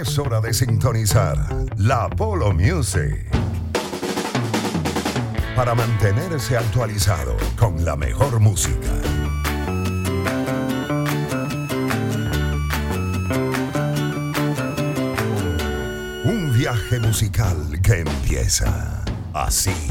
Es hora de sintonizar la Polo Music. Para mantenerse actualizado con la mejor música. Un viaje musical que empieza así.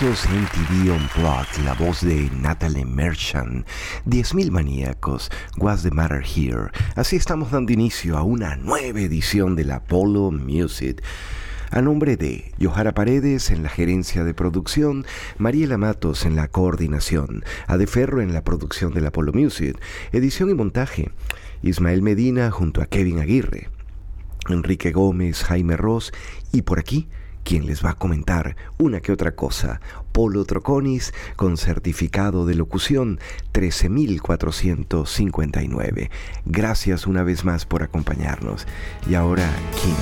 Maravillosos MTV Unplugged, la voz de Natalie Merchant, 10.000 maníacos, What's the Matter Here. Así estamos dando inicio a una nueva edición del Apollo Music. A nombre de Johara Paredes en la gerencia de producción, Mariela Matos en la coordinación, Adeferro en la producción del Apollo Music, edición y montaje, Ismael Medina junto a Kevin Aguirre, Enrique Gómez, Jaime Ross y por aquí, quien les va a comentar una que otra cosa. Polo Troconis con certificado de locución 13459. Gracias una vez más por acompañarnos. Y ahora, Kim.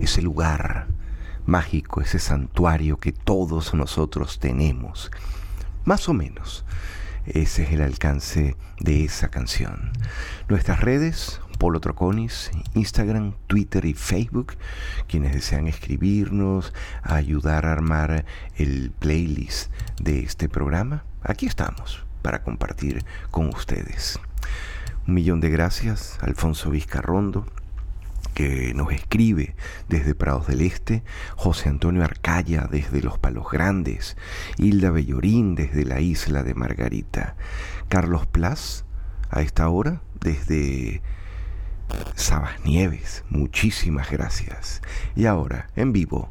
Ese lugar mágico, ese santuario que todos nosotros tenemos. Más o menos, ese es el alcance de esa canción. Nuestras redes, Polo Troconis, Instagram, Twitter y Facebook, quienes desean escribirnos, ayudar a armar el playlist de este programa, aquí estamos para compartir con ustedes. Un millón de gracias, Alfonso Vizcarrondo, que nos escribe desde Prados del Este, José Antonio Arcaya desde Los Palos Grandes, Hilda Bellorín desde la isla de Margarita, Carlos Plas, a esta hora desde Sabas Nieves. Muchísimas gracias. Y ahora, en vivo,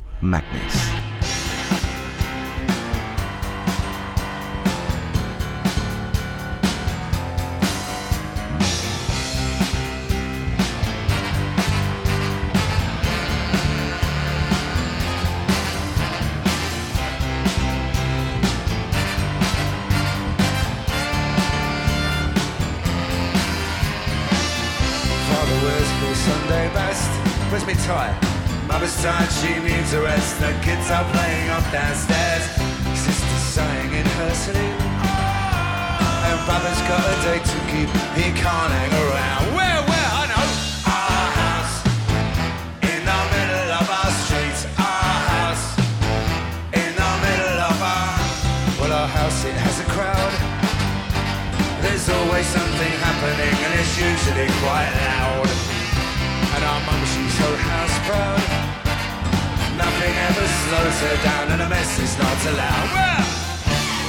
and a mess is not allowed. Well,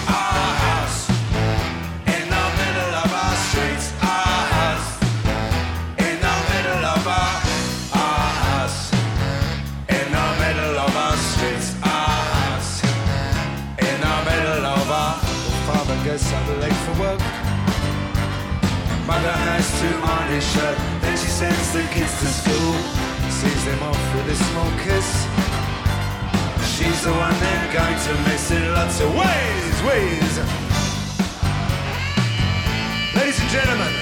our house in the middle of our streets. Our house in the middle of our our house in the middle of our streets. Our house in the middle of our. Father gets up late for work. Mother has to on his shirt. Then she sends the kids to school. Sees them off with a small kiss. She's the one they're going to miss in lots of ways, ways. Ladies and gentlemen,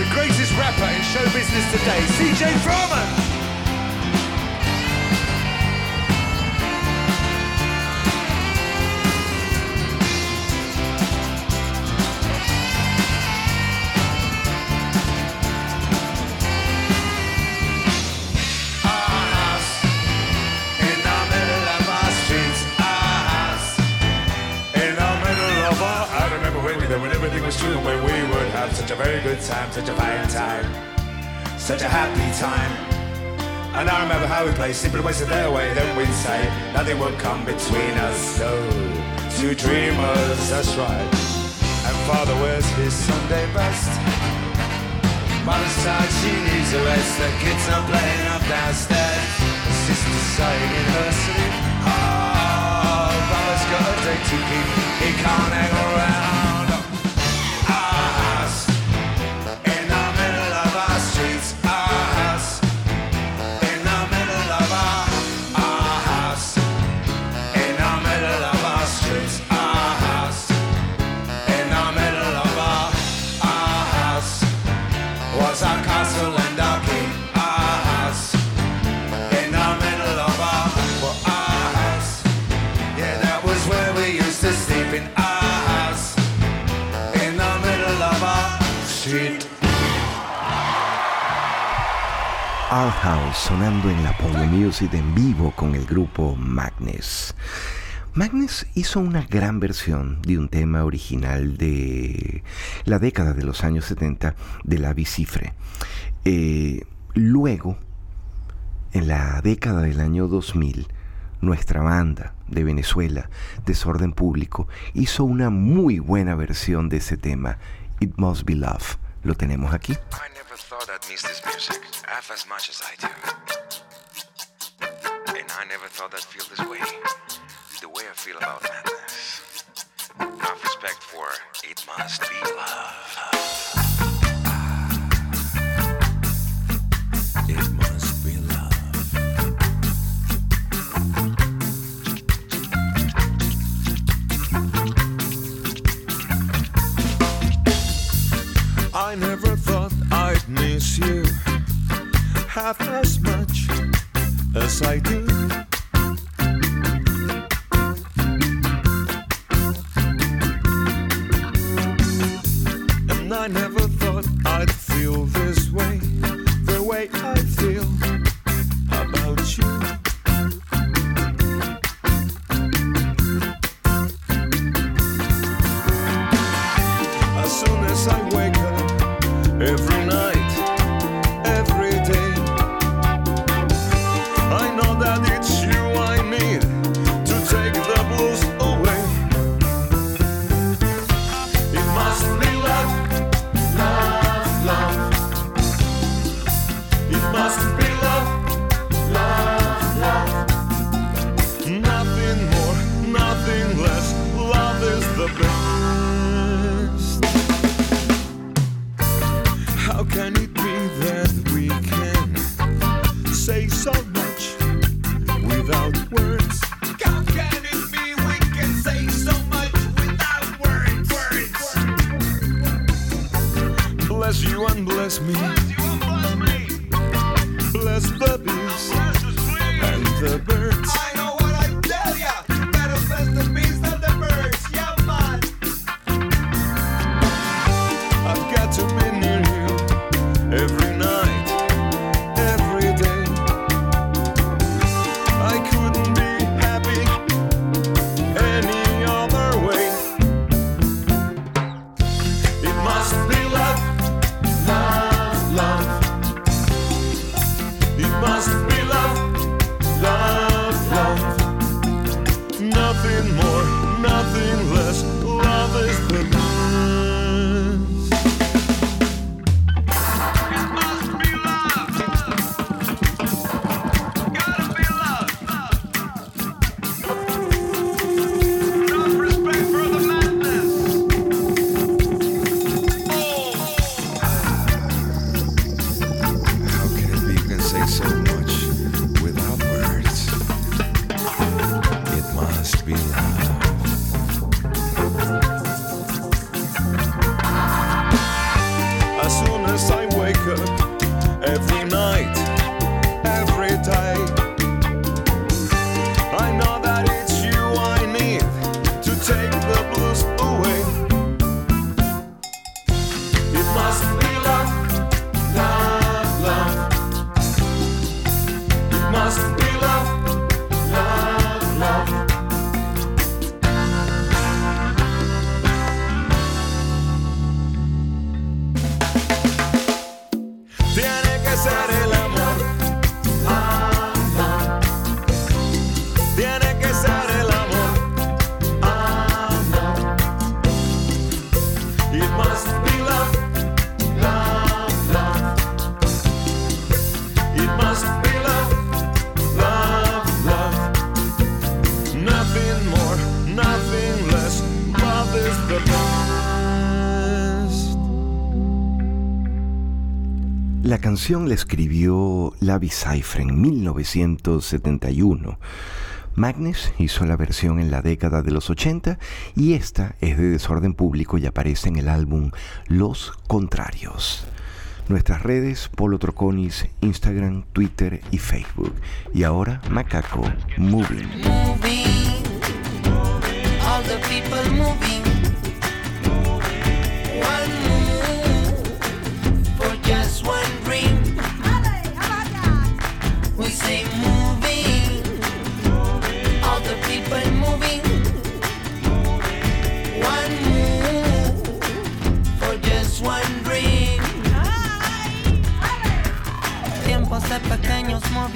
the greatest rapper in show business today, CJ Froman. Magnus. simply wasted their way, then we'd say nothing would come between us. No, two dreamers, that's right. And father wears his Sunday best. Mother's tired, she needs a rest. The kids are playing up downstairs. The sister's sighing in her sleep. Ah, oh, brother's got a date to keep. He can't hang around. Our House sonando en la Power Music en vivo con el grupo Magnus. Magnus hizo una gran versión de un tema original de la década de los años 70 de la bicifre. Eh, luego, en la década del año 2000, nuestra banda de Venezuela, Desorden Público, hizo una muy buena versión de ese tema, It Must Be Love. Lo tenemos aquí. Half as much as I do. And I never thought I'd feel this way, the way I feel about madness. Canción la escribió Lavi Cypher en 1971. Magnus hizo la versión en la década de los 80 y esta es de desorden público y aparece en el álbum Los Contrarios. Nuestras redes, Polo Troconis, Instagram, Twitter y Facebook. Y ahora, Macaco Moving. moving.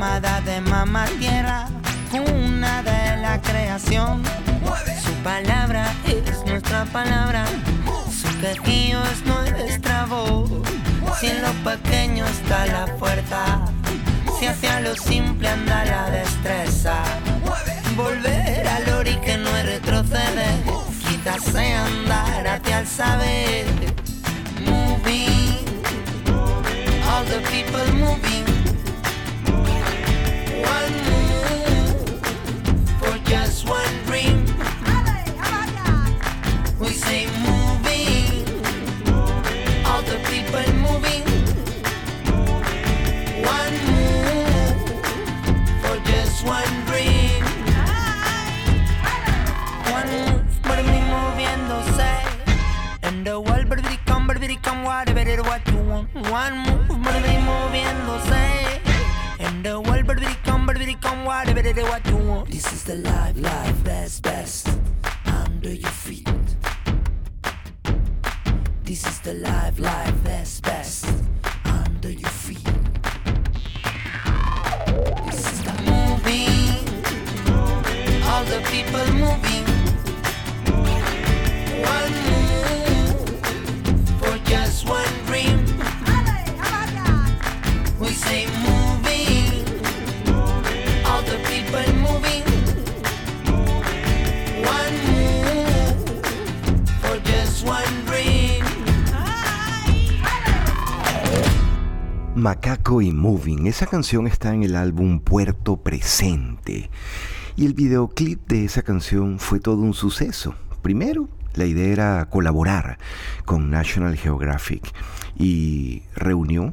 Llamada de mamá tierra, una de la creación. Su palabra es nuestra palabra, su quejío es nuestra voz. Si en lo pequeño está la fuerza, si hacia lo simple anda la destreza. Volver al ori que no es retroceder, quizás sea andar hacia el saber. Moving, all the people moving. What you want. One move, mí moviéndose. And the world, baby, come, whatever it what you want. This is the life, life, best, best. under your feet. This is the life, life, best, best under your feet. This is the moving, all the people moving. Macaco y Moving. Esa canción está en el álbum Puerto Presente. Y el videoclip de esa canción fue todo un suceso. Primero, la idea era colaborar con National Geographic y reunió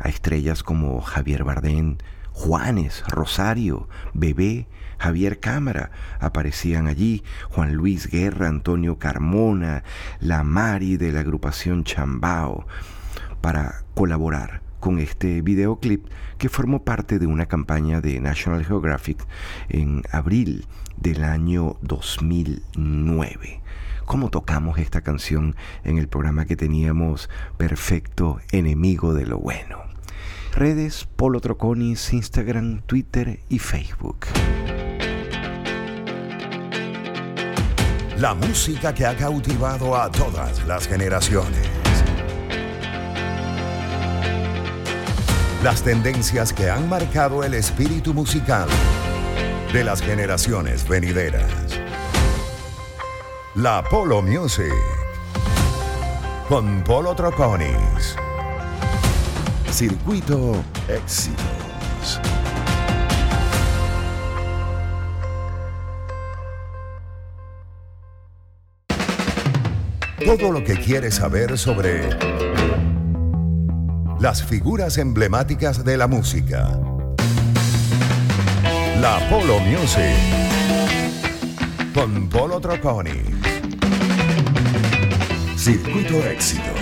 a estrellas como Javier Bardem, Juanes, Rosario, Bebé, Javier Cámara aparecían allí, Juan Luis Guerra, Antonio Carmona, la Mari de la agrupación Chambao, para colaborar con este videoclip que formó parte de una campaña de National Geographic en abril del año 2009. ¿Cómo tocamos esta canción en el programa que teníamos Perfecto Enemigo de lo Bueno? Redes Polo Troconis, Instagram, Twitter y Facebook. La música que ha cautivado a todas las generaciones. Las tendencias que han marcado el espíritu musical de las generaciones venideras. La Polo Music. Con Polo Troconis. Circuito Éxitos. Todo lo que quieres saber sobre las figuras emblemáticas de la música. La Polo Music. Con Polo Troconis. Circuito Éxitos.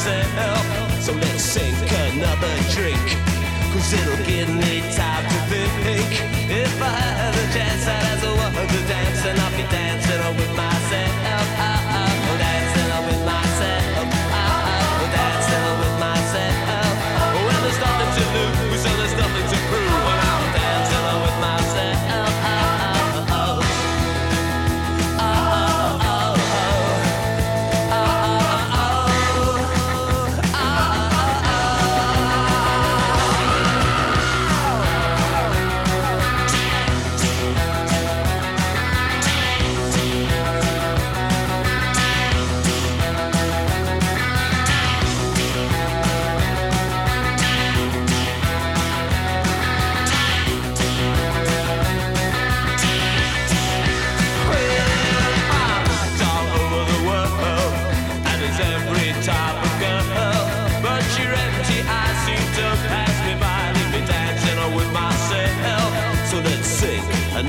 So let's sink another drink, cause it'll give me time to think. If I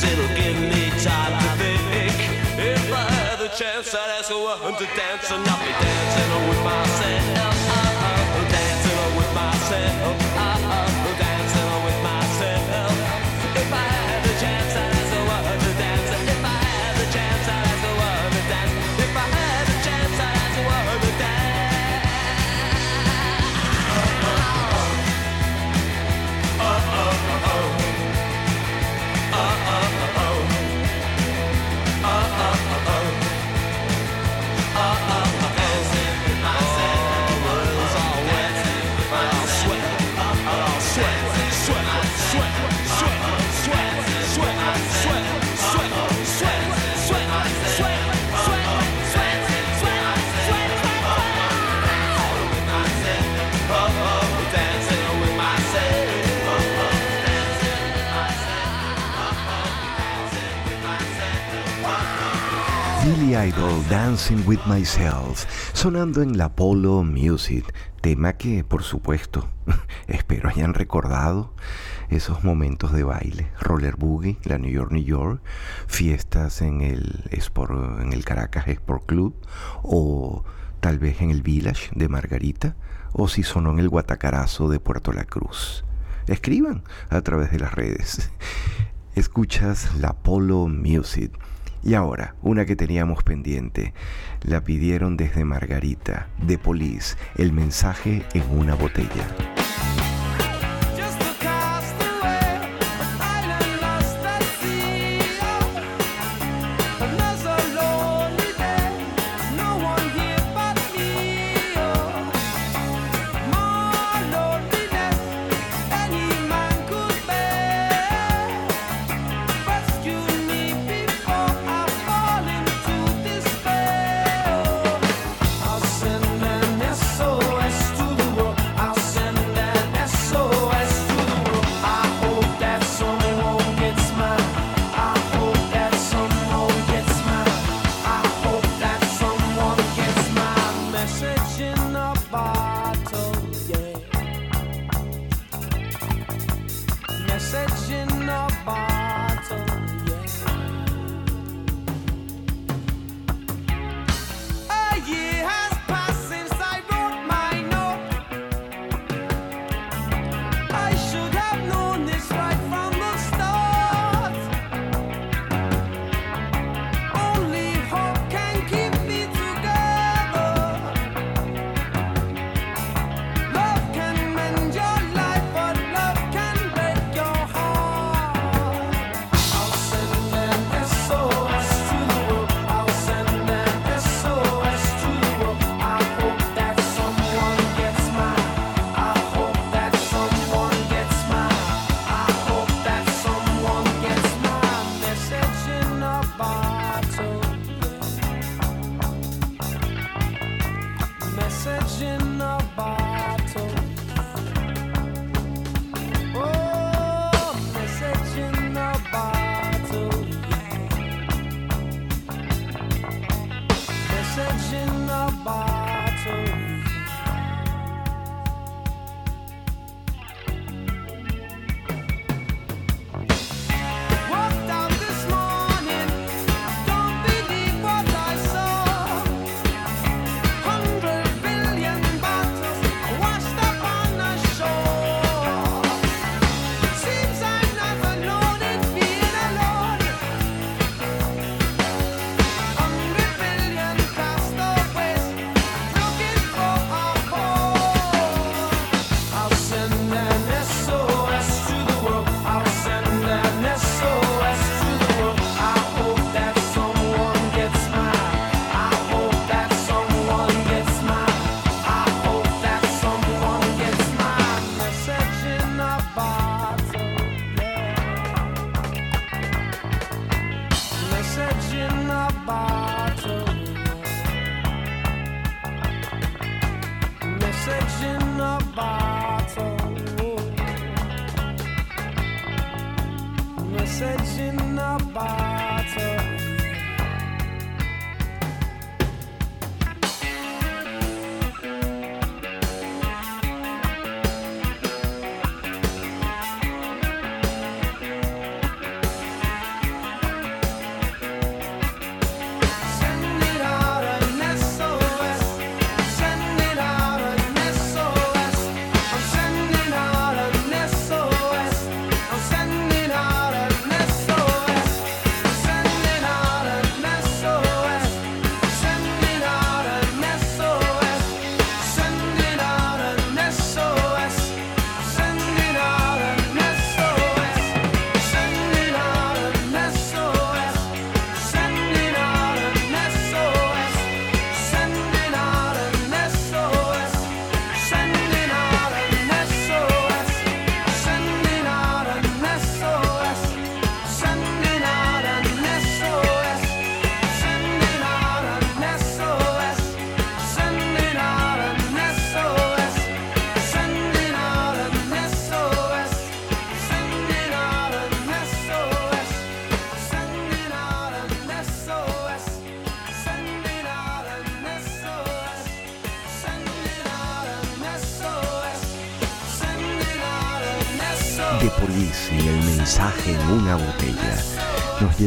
cause it'll give me time to think. If I had the chance, I'd ask a woman to dance and not be dancing with myself. Sonando en la Polo Music, tema que, por supuesto, espero hayan recordado esos momentos de baile, roller boogie, la New York, New York, fiestas en el, Sport, en el Caracas Sport Club, o tal vez en el Village de Margarita, o si sonó en el Guatacarazo de Puerto La Cruz. Escriban a través de las redes. Escuchas la Polo Music y ahora, una que teníamos pendiente, la pidieron desde Margarita, de Police, el mensaje en una botella.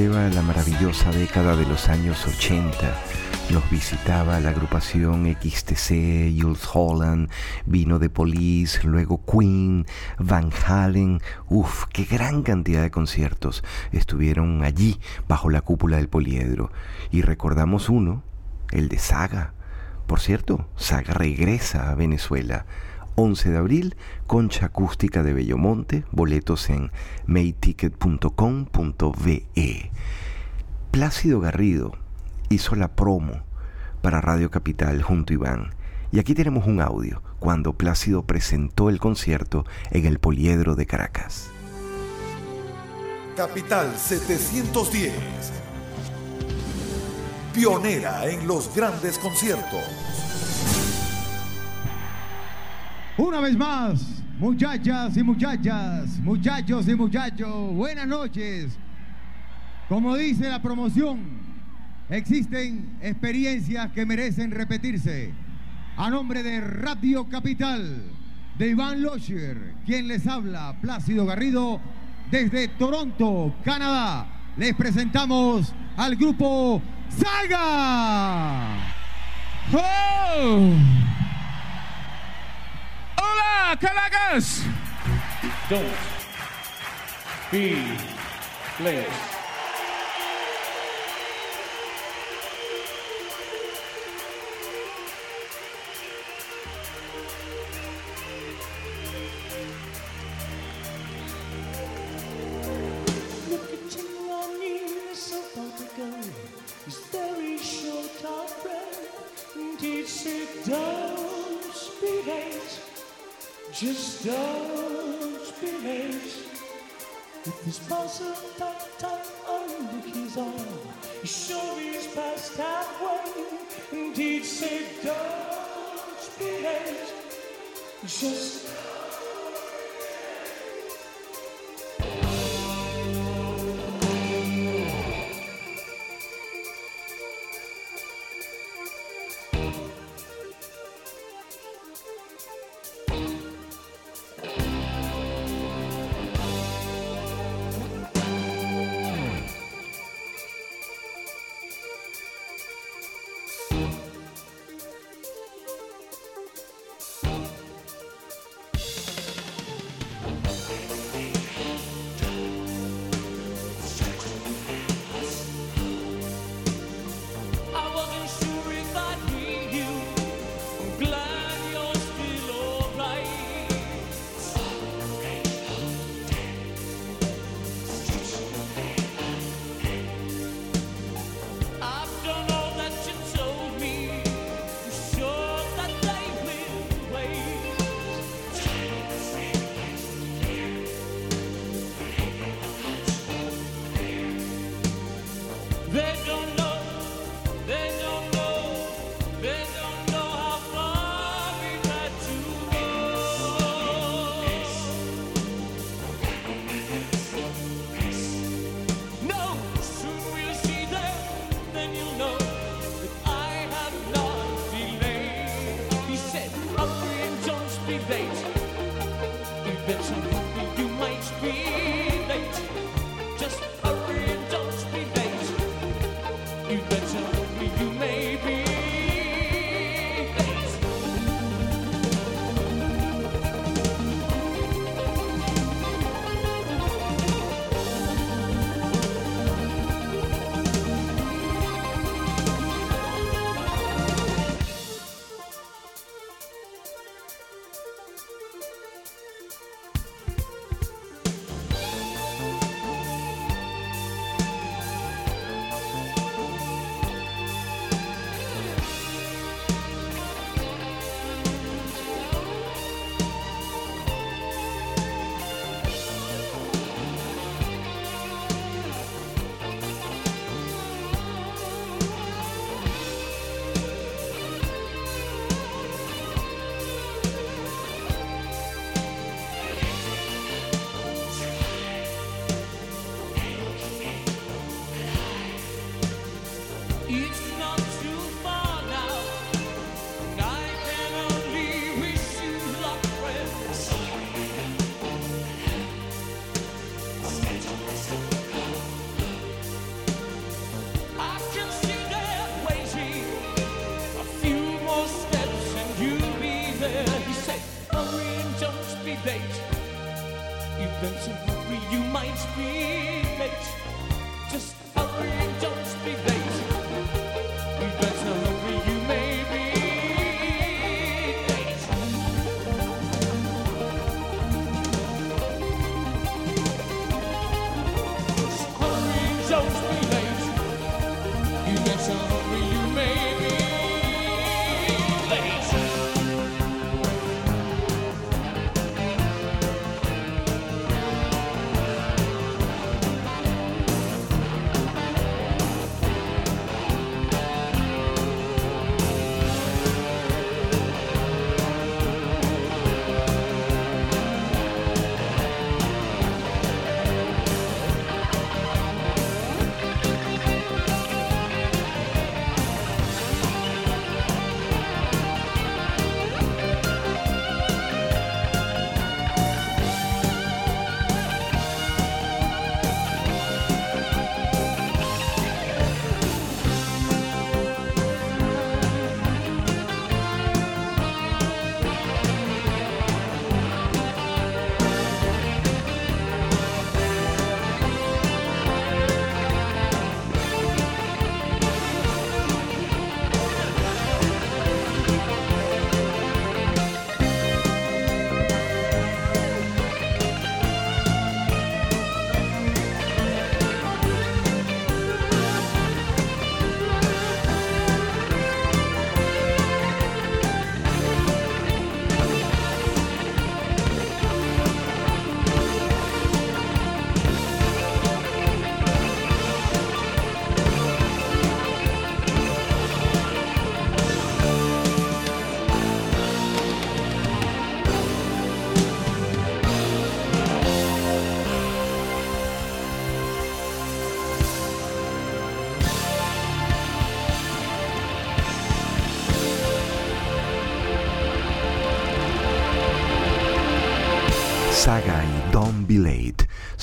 Lleva la maravillosa década de los años 80. Nos visitaba la agrupación XTC, Jules Holland, vino de Police, luego Queen, Van Halen. Uf, qué gran cantidad de conciertos estuvieron allí bajo la cúpula del poliedro. Y recordamos uno, el de Saga. Por cierto, Saga regresa a Venezuela. 11 de abril, Concha Acústica de Bellomonte, boletos en mayticket.com.ve. Plácido Garrido hizo la promo para Radio Capital junto a Iván. Y aquí tenemos un audio cuando Plácido presentó el concierto en el Poliedro de Caracas. Capital 710. Pionera en los grandes conciertos. Una vez más, muchachas y muchachas, muchachos y muchachos, buenas noches. Como dice la promoción, existen experiencias que merecen repetirse. A nombre de Radio Capital, de Iván Locher, quien les habla, Plácido Garrido, desde Toronto, Canadá, les presentamos al grupo Saga. ¡Oh! ¡Hola, Caracas! Don't be late. Just don't be late. With his puzzle tucked tuck under his arm, he sure is past halfway. Indeed, say, don't be late. Just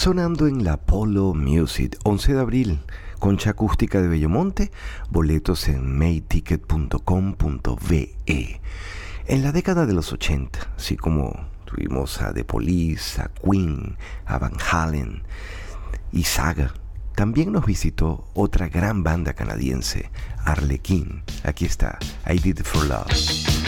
sonando en la Polo Music, 11 de abril, concha acústica de Bellomonte, boletos en mayticket.com.be. En la década de los 80, así como tuvimos a The Police, a Queen, a Van Halen y Saga, también nos visitó otra gran banda canadiense, Arlequín. Aquí está, I Did It For Love.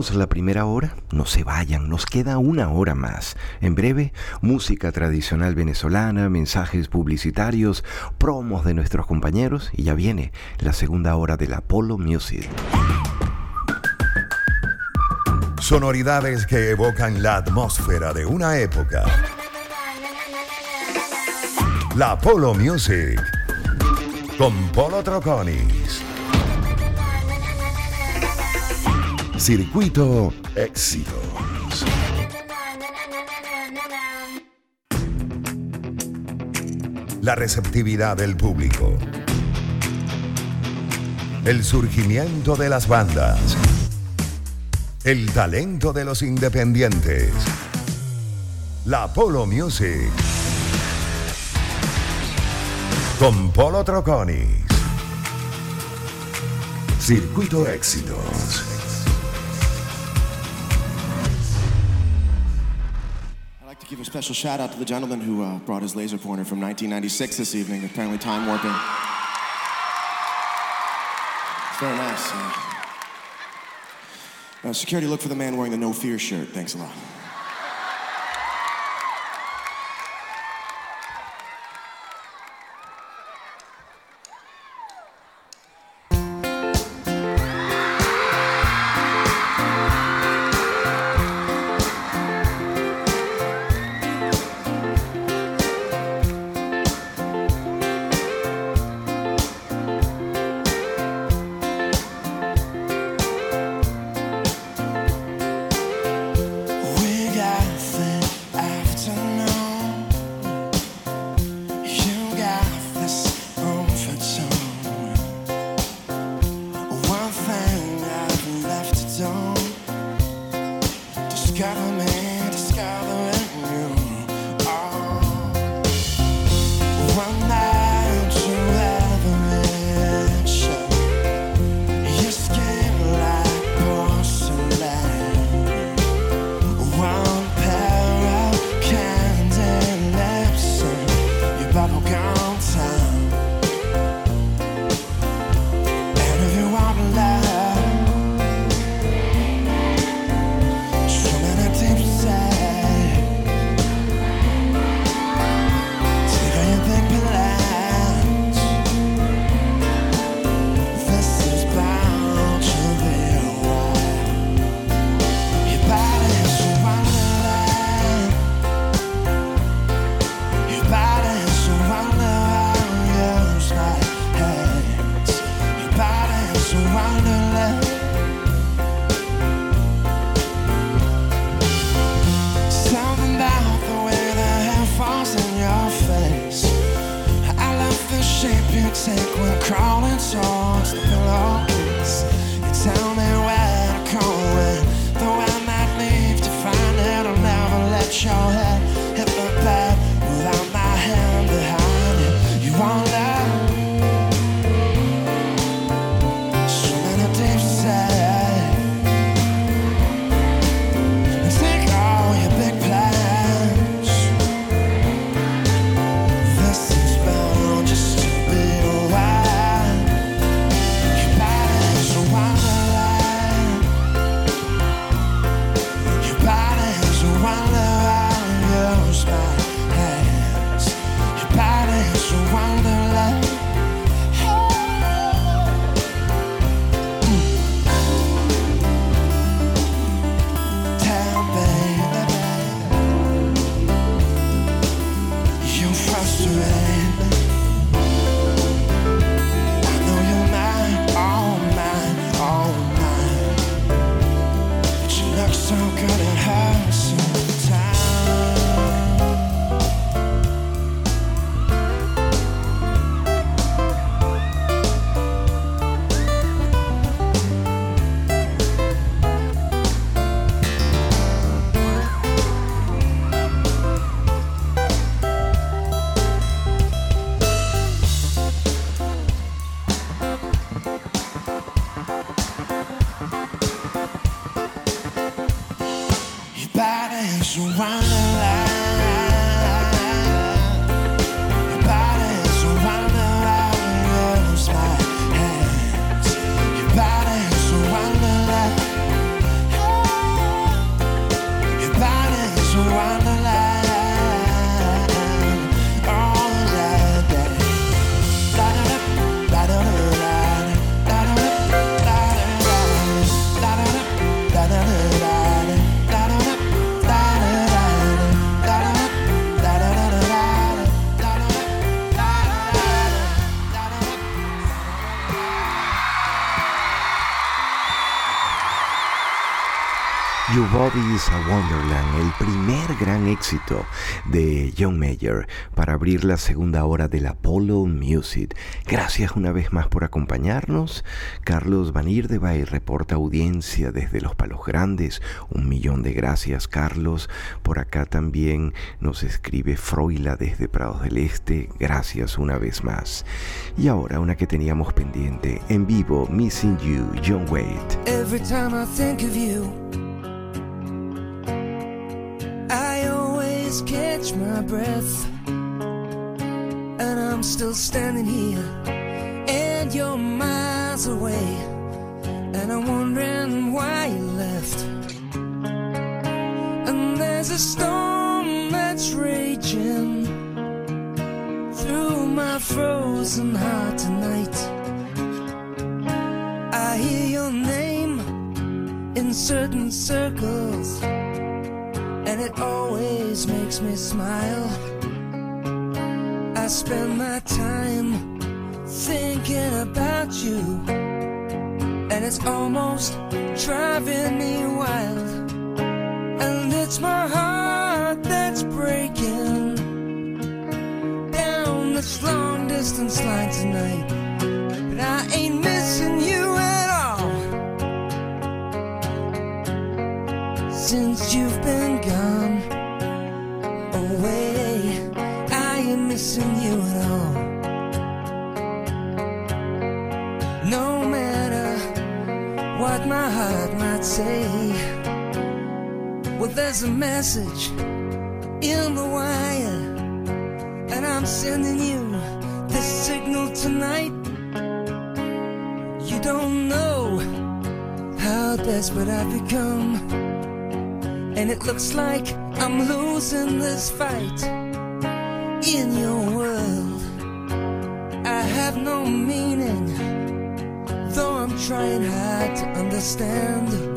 La primera hora, no se vayan, nos queda una hora más. En breve, música tradicional venezolana, mensajes publicitarios, promos de nuestros compañeros y ya viene la segunda hora del Apollo Music. Sonoridades que evocan la atmósfera de una época. La Polo Music con Polo Troconis. Circuito Éxitos. La receptividad del público. El surgimiento de las bandas. El talento de los independientes. La Polo Music. Con Polo Troconis. Circuito Éxitos. Give a special shout out to the gentleman who uh, brought his laser pointer from 1996 this evening, apparently time warping. It's very nice. Uh, uh, security, look for the man wearing the no fear shirt. Thanks a lot. A Wonderland, el primer gran éxito de John Mayer para abrir la segunda hora del Apollo Music. Gracias una vez más por acompañarnos. Carlos Vanir de Bay reporta audiencia desde Los Palos Grandes. Un millón de gracias, Carlos. Por acá también nos escribe Froila desde Prados del Este. Gracias una vez más. Y ahora una que teníamos pendiente en vivo, Missing You, John Wade. Every time I think of you, always catch my breath. And I'm still standing here, and you're miles away. And I'm wondering why you left. And there's a storm that's raging through my frozen heart tonight. I hear your name in certain circles, always makes me smile. I spend my time thinking about you, and it's almost driving me wild. And it's my heart that's breaking down this long distance line tonight. Say, well, there's a message in the wire, and I'm sending you this signal tonight. You don't know how desperate I've become. And it looks like I'm losing this fight in your world. I have no meaning, though I'm trying hard to understand.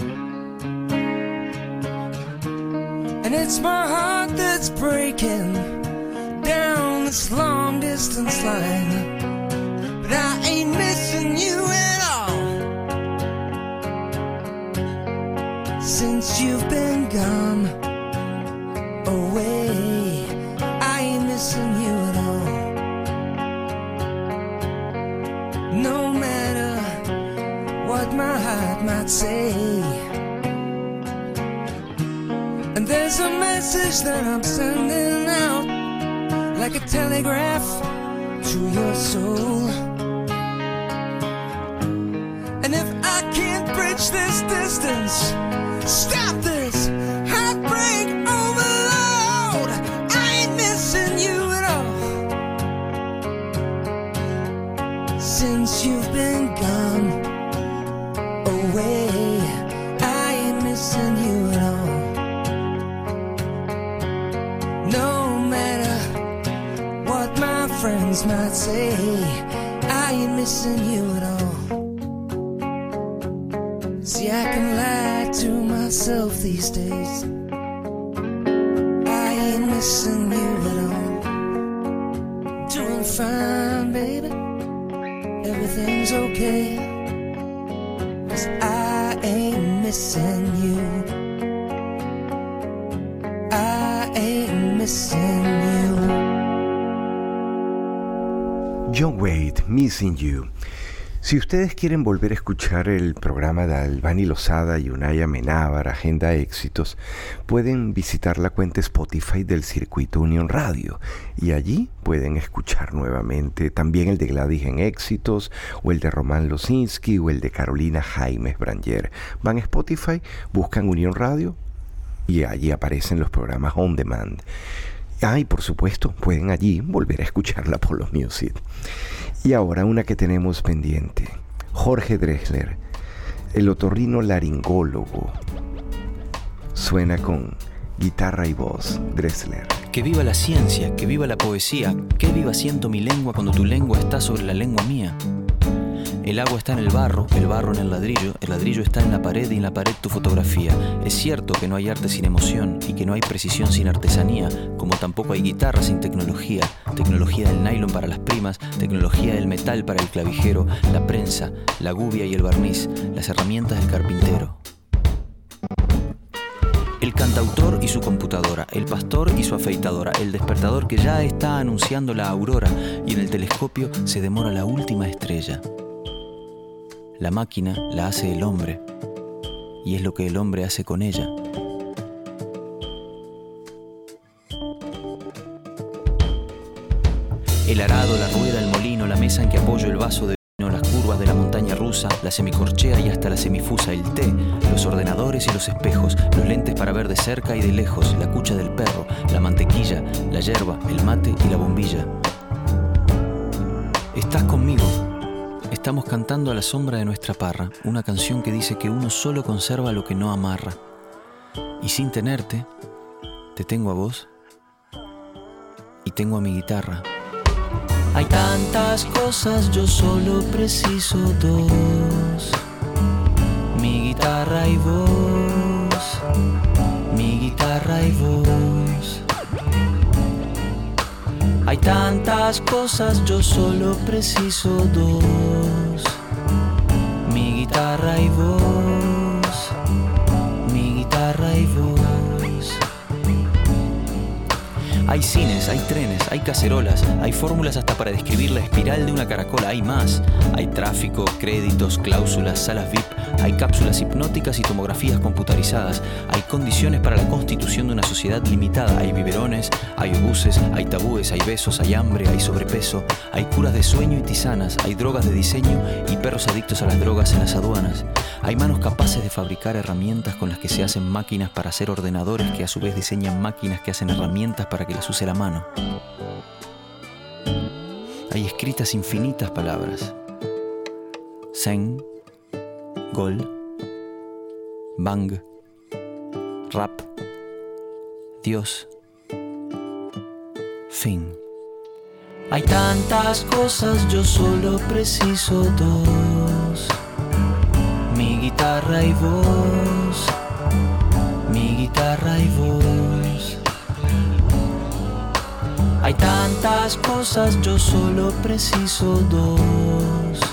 And it's my heart that's breaking down this long distance line. But I ain't missing you at all since you've been gone there's a message that I'm sending out like a telegraph to your soul. And if I can't bridge this distance, say, I ain't missing you at all. See, I can lie to myself these days. I ain't missing Si ustedes quieren volver a escuchar el programa de Albani Lozada y Unaya Menábar, Agenda Éxitos, pueden visitar la cuenta Spotify del Circuito Unión Radio y allí pueden escuchar nuevamente también el de Gladys en Éxitos o el de Román Losinski o el de Carolina Jaimes Branger. Van a Spotify, buscan Unión Radio y allí aparecen los programas on demand. Ah, y por supuesto, pueden allí volver a escuchar la Polo Music. Y ahora una que tenemos pendiente. Jorge Drexler, el otorrino laringólogo. Suena con guitarra y voz, Drexler. Que viva la ciencia, que viva la poesía, que viva siento mi lengua cuando tu lengua está sobre la lengua mía. El agua está en el barro, el barro en el ladrillo, el ladrillo está en la pared y en la pared tu fotografía. Es cierto que no hay arte sin emoción y que no hay precisión sin artesanía, como tampoco hay guitarra sin tecnología, tecnología del nylon para las primas, tecnología del metal para el clavijero, la prensa, la gubia y el barniz, las herramientas del carpintero. cantautor y su computadora, el pastor y su afeitadora, el despertador que ya está anunciando la aurora y en el telescopio se demora la última estrella. La máquina la hace el hombre y es lo que el hombre hace con ella. El arado, la rueda, el molino, la mesa en que apoyo el vaso de vino, las curvas de la montaña rusa, la semicorchea y hasta la semifusa, el té, los ordenadores y los espejos, los lentes para ver de cerca y de lejos, la cucha del perro, la mantequilla, la yerba, el mate y la bombilla. Estás conmigo. Estamos cantando a la sombra de nuestra parra, una canción que dice que uno solo conserva lo que no amarra. Y sin tenerte, te tengo a vos y tengo a mi guitarra. Hay tantas cosas, yo solo preciso dos. Mi guitarra y vos. Mi guitarra y vos. Hay tantas cosas, yo solo preciso dos. Mi guitarra y vos. Mi guitarra y vos. Hay cines, hay trenes, hay cacerolas, hay fórmulas hasta para describir la espiral de una caracola, hay más. Hay tráfico, créditos, cláusulas, salas VIP, hay cápsulas hipnóticas y tomografías computarizadas, hay condiciones para la constitución de una sociedad limitada, hay biberones, hay obuses, hay tabúes, hay besos, hay hambre, hay sobrepeso, hay curas de sueño y tisanas, hay drogas de diseño y perros adictos a las drogas en las aduanas. Hay manos capaces de fabricar herramientas con las que se hacen máquinas para hacer ordenadores que a su vez diseñan máquinas que hacen herramientas para que las use la mano. Hay escritas infinitas palabras. Zen, Gol, Bang, Rap, Dios, fin. Hay tantas cosas, yo solo preciso dos. Mi guitarra y voz, mi guitarra y voz. Hay tantas cosas, yo solo preciso dos.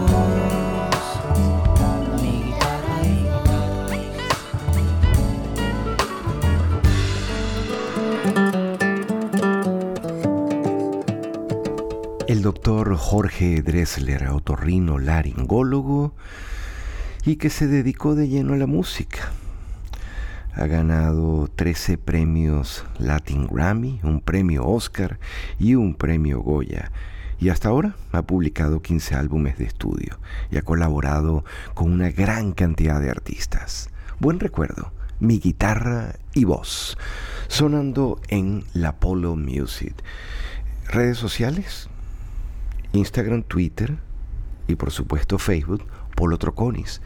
Doctor Jorge Dressler, otorrino laringólogo, y que se dedicó de lleno a la música. Ha ganado 13 premios Latin Grammy, un premio Oscar y un premio Goya. Y hasta ahora ha publicado 15 álbumes de estudio y ha colaborado con una gran cantidad de artistas. Buen recuerdo, mi guitarra y voz, sonando en la Polo Music. Redes sociales, Instagram, Twitter y por supuesto Facebook, Polo Troconis.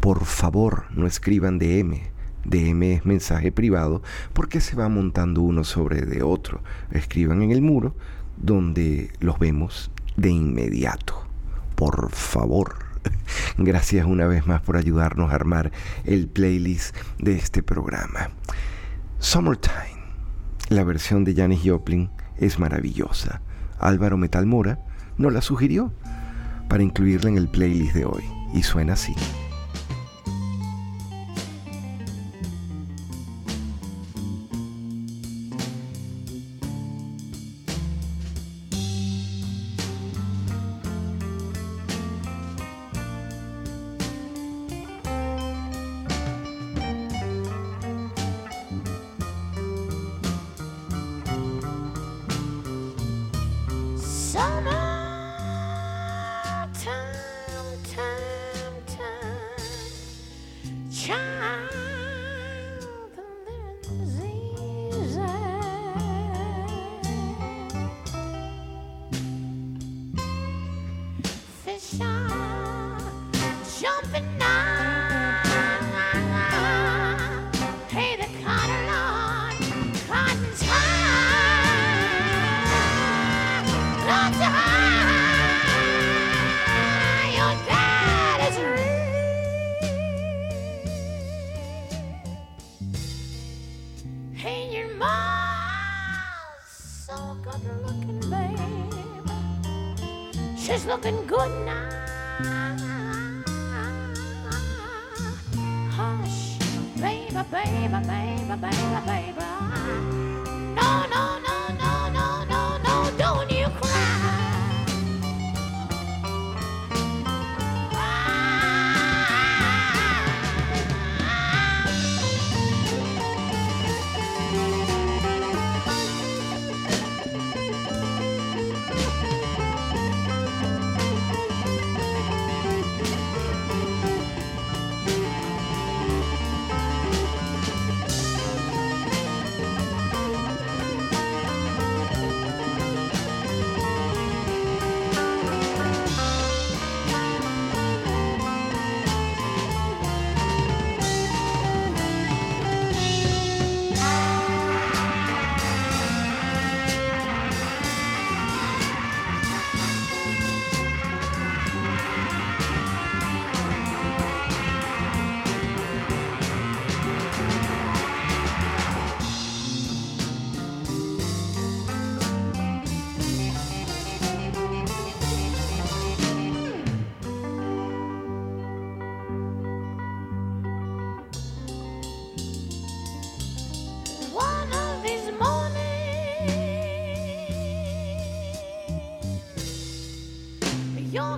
Por favor, no escriban DM. DM es mensaje privado porque se va montando uno sobre de otro. Escriban en el muro donde los vemos de inmediato. Por favor. Gracias una vez más por ayudarnos a armar el playlist de este programa. Summertime. La versión de Janis Joplin es maravillosa. Álvaro Metalmora nos la sugirió para incluirla en el playlist de hoy y suena así.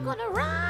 gonna run.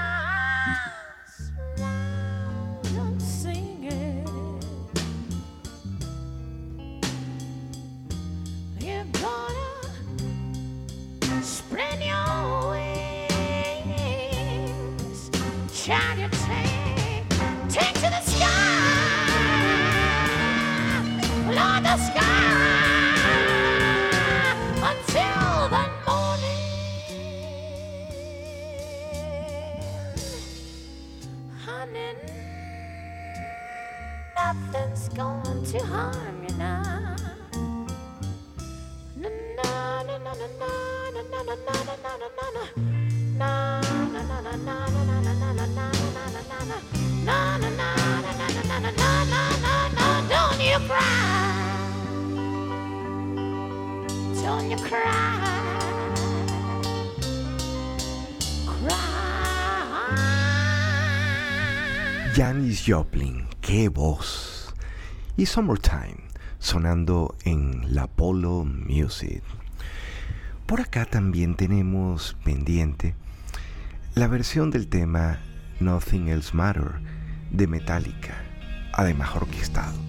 Joplin, qué voz. Y Summertime, sonando en la Polo Music. Por acá también tenemos pendiente la versión del tema Nothing Else Matter de Metallica, además orquestado.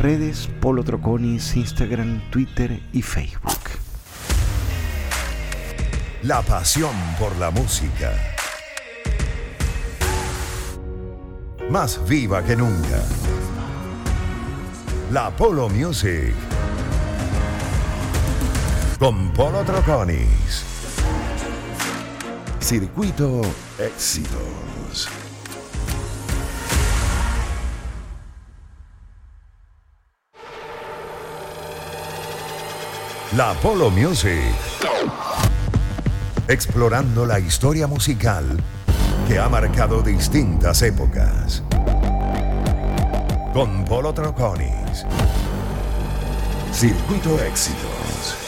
Redes Polo Troconis, Instagram, Twitter y Facebook. La pasión por la música. Más viva que nunca. La Polo Music. Con Polo Troconis. Circuito Éxitos. La Polo Music. Explorando la historia musical que ha marcado distintas épocas. Con Polo Troconis. Circuito Éxitos.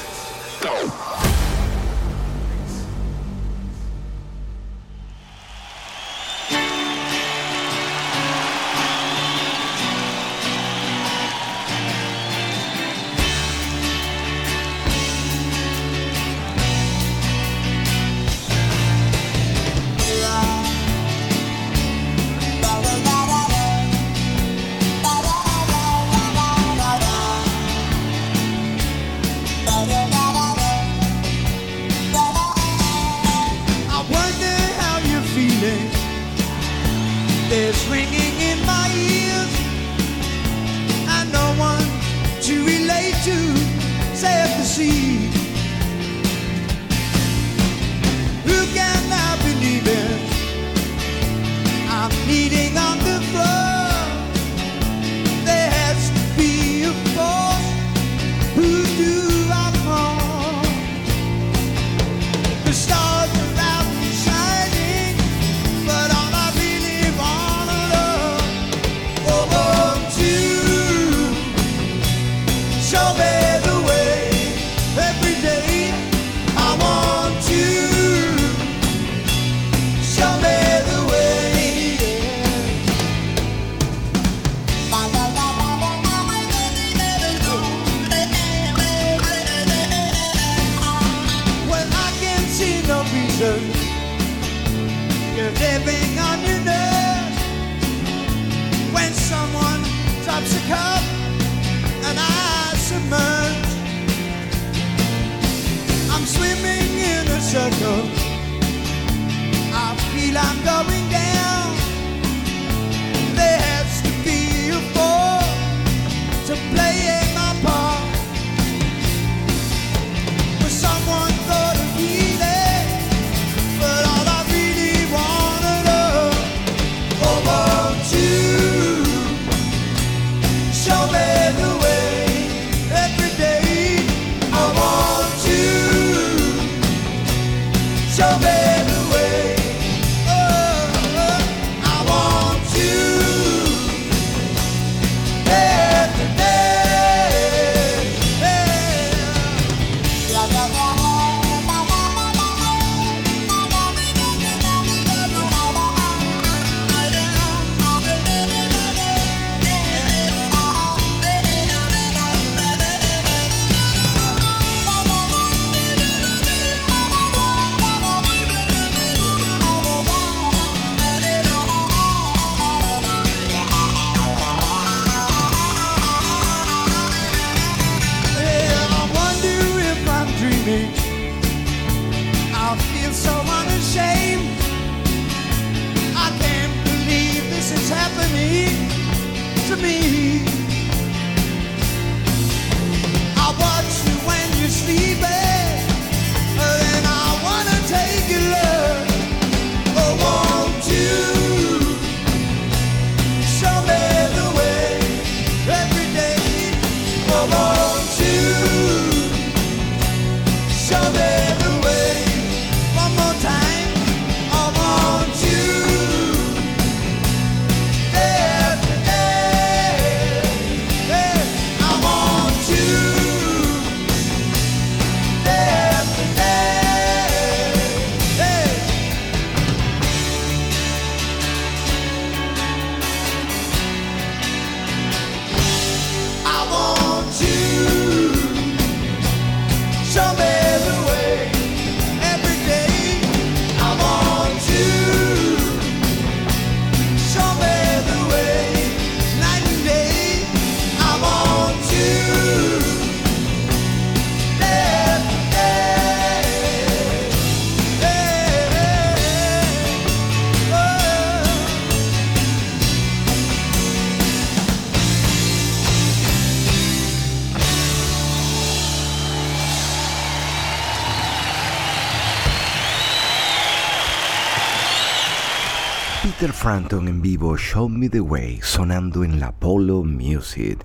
Franton en vivo, Show Me the Way, sonando en la Apollo Music.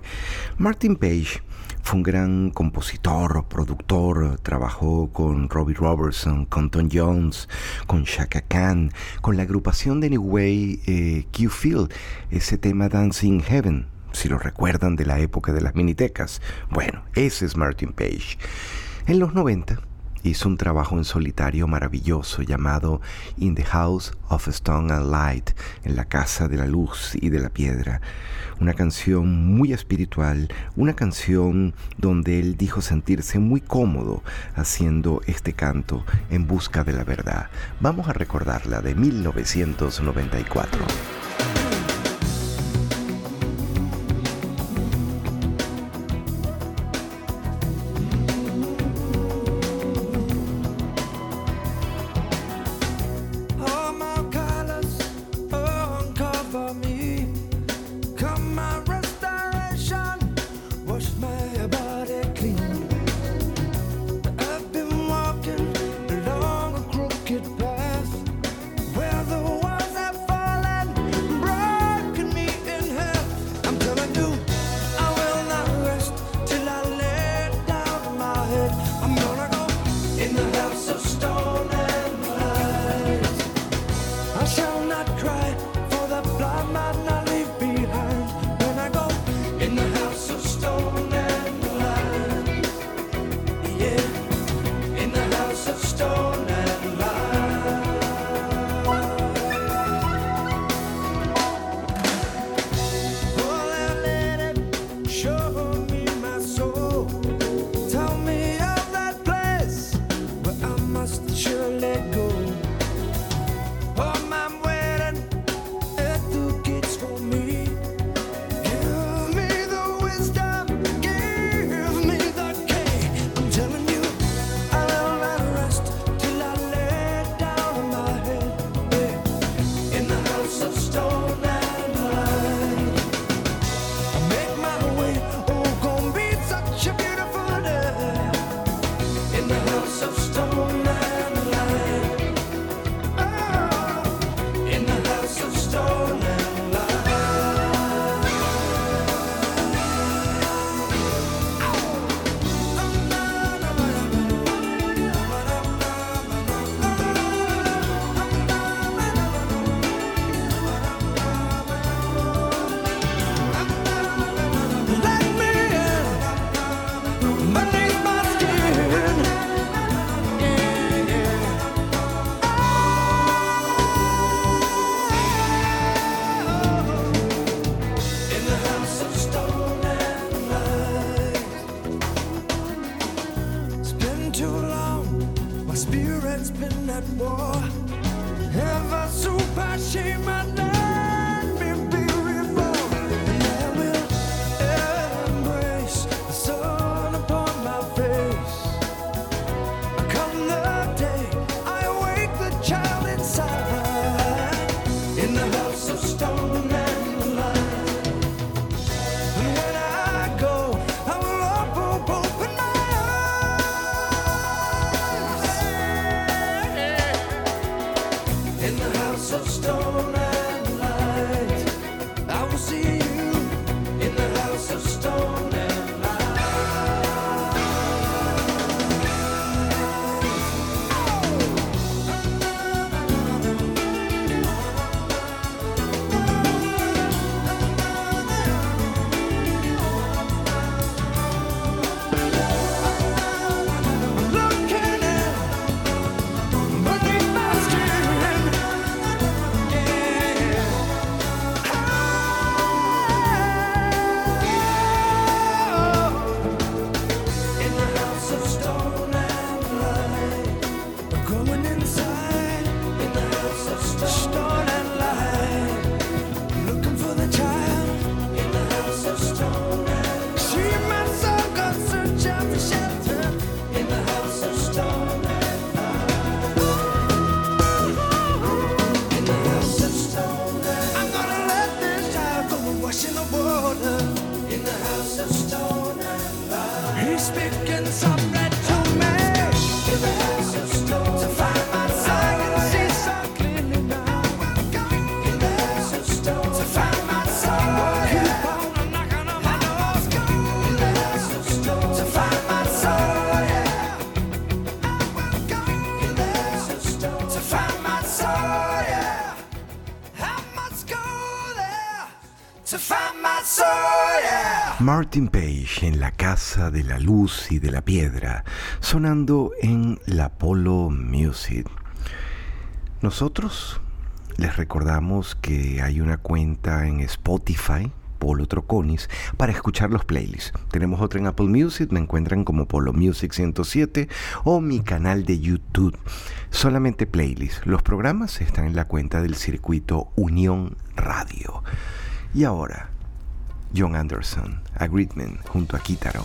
Martin Page fue un gran compositor, productor, trabajó con Robbie Robertson, con Tom Jones, con Shaka Khan, con la agrupación de New Way eh, Q Field, ese tema Dancing Heaven, si lo recuerdan de la época de las minitecas. Bueno, ese es Martin Page. En los 90, hizo un trabajo en solitario maravilloso llamado In the House of Stone and Light, en la casa de la luz y de la piedra. Una canción muy espiritual, una canción donde él dijo sentirse muy cómodo haciendo este canto en busca de la verdad. Vamos a recordarla de 1994. Martin Page en la Casa de la Luz y de la Piedra, sonando en la Polo Music. Nosotros les recordamos que hay una cuenta en Spotify, Polo Troconis, para escuchar los playlists. Tenemos otra en Apple Music, me encuentran como Polo Music 107 o mi canal de YouTube. Solamente playlists. Los programas están en la cuenta del circuito Unión Radio. Y ahora John Anderson, Agreement junto a Kitaro.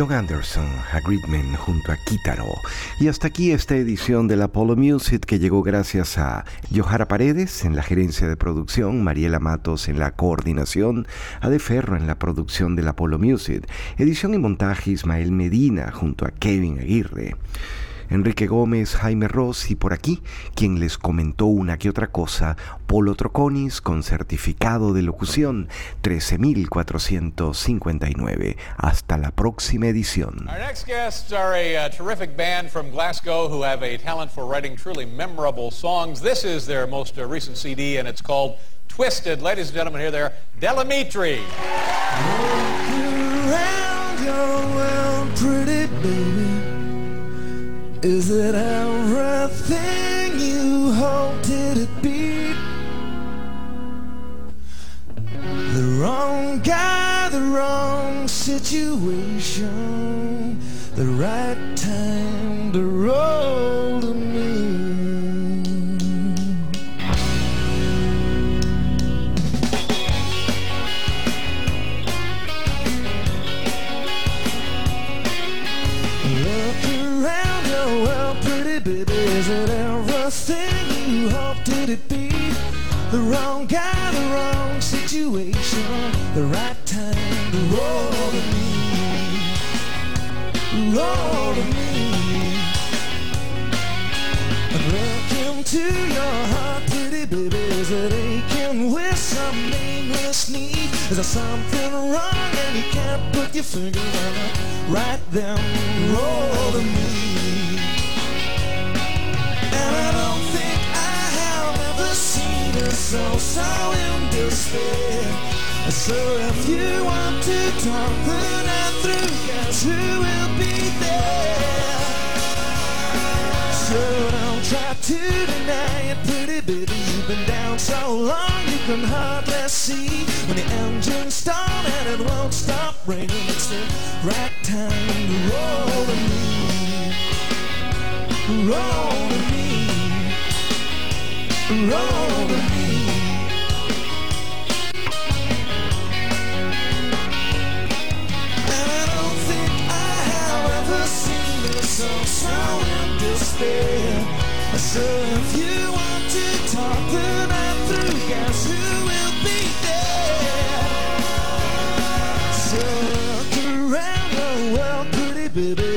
John Anderson, a Gridman junto a Kitaro. Y hasta aquí esta edición del Apollo Music que llegó gracias a Johara Paredes en la gerencia de producción, Mariela Matos en la coordinación, Ade Ferro en la producción del Apollo Music, edición y montaje Ismael Medina junto a Kevin Aguirre. Enrique Gómez, Jaime Ross y por aquí, quien les comentó una que otra cosa, Polo Troconis con certificado de locución 13459. Hasta la próxima edición. Our next guests are a uh, terrific band from Glasgow who have a talent for writing truly memorable songs. This is their most uh, recent CD, and it's called Twisted. Ladies and gentlemen, here they are, Delamitri. around your world, pretty baby. Is it everything you hoped it'd be? The wrong guy, the wrong situation, the right time to roll to The wrong guy, the wrong situation, the right time to roll to me. Roll to me. Look into your heart, pretty baby. Is it aching with some nameless need? Is there something wrong and you can't put your finger on it? Right then, roll to me. Soul so in despair. So if you want to talk the night through, guess who will be there? So don't try to deny it, pretty baby. You've been down so long you can hardly see. When the engine's stalled and it won't stop raining, it's the right time to roll me. Roll me. Roll me. Despair. So if you want to talk the night through, guess who will be there? So look around the world, pretty baby,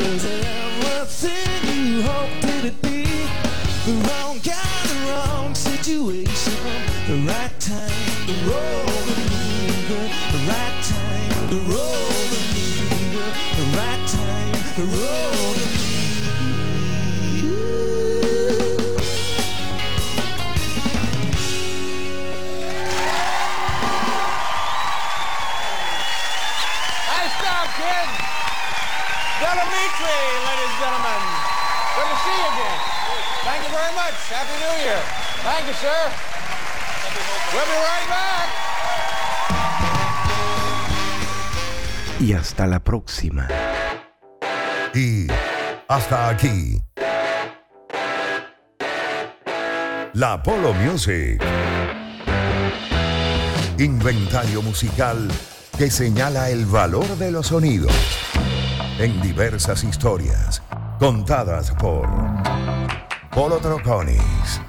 you, sir. We'll be right back. Y hasta la próxima. Y hasta aquí. La Polo Music. Inventario musical que señala el valor de los sonidos en diversas historias contadas por Polo Troconis.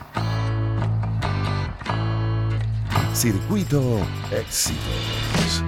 Circuito Éxitos.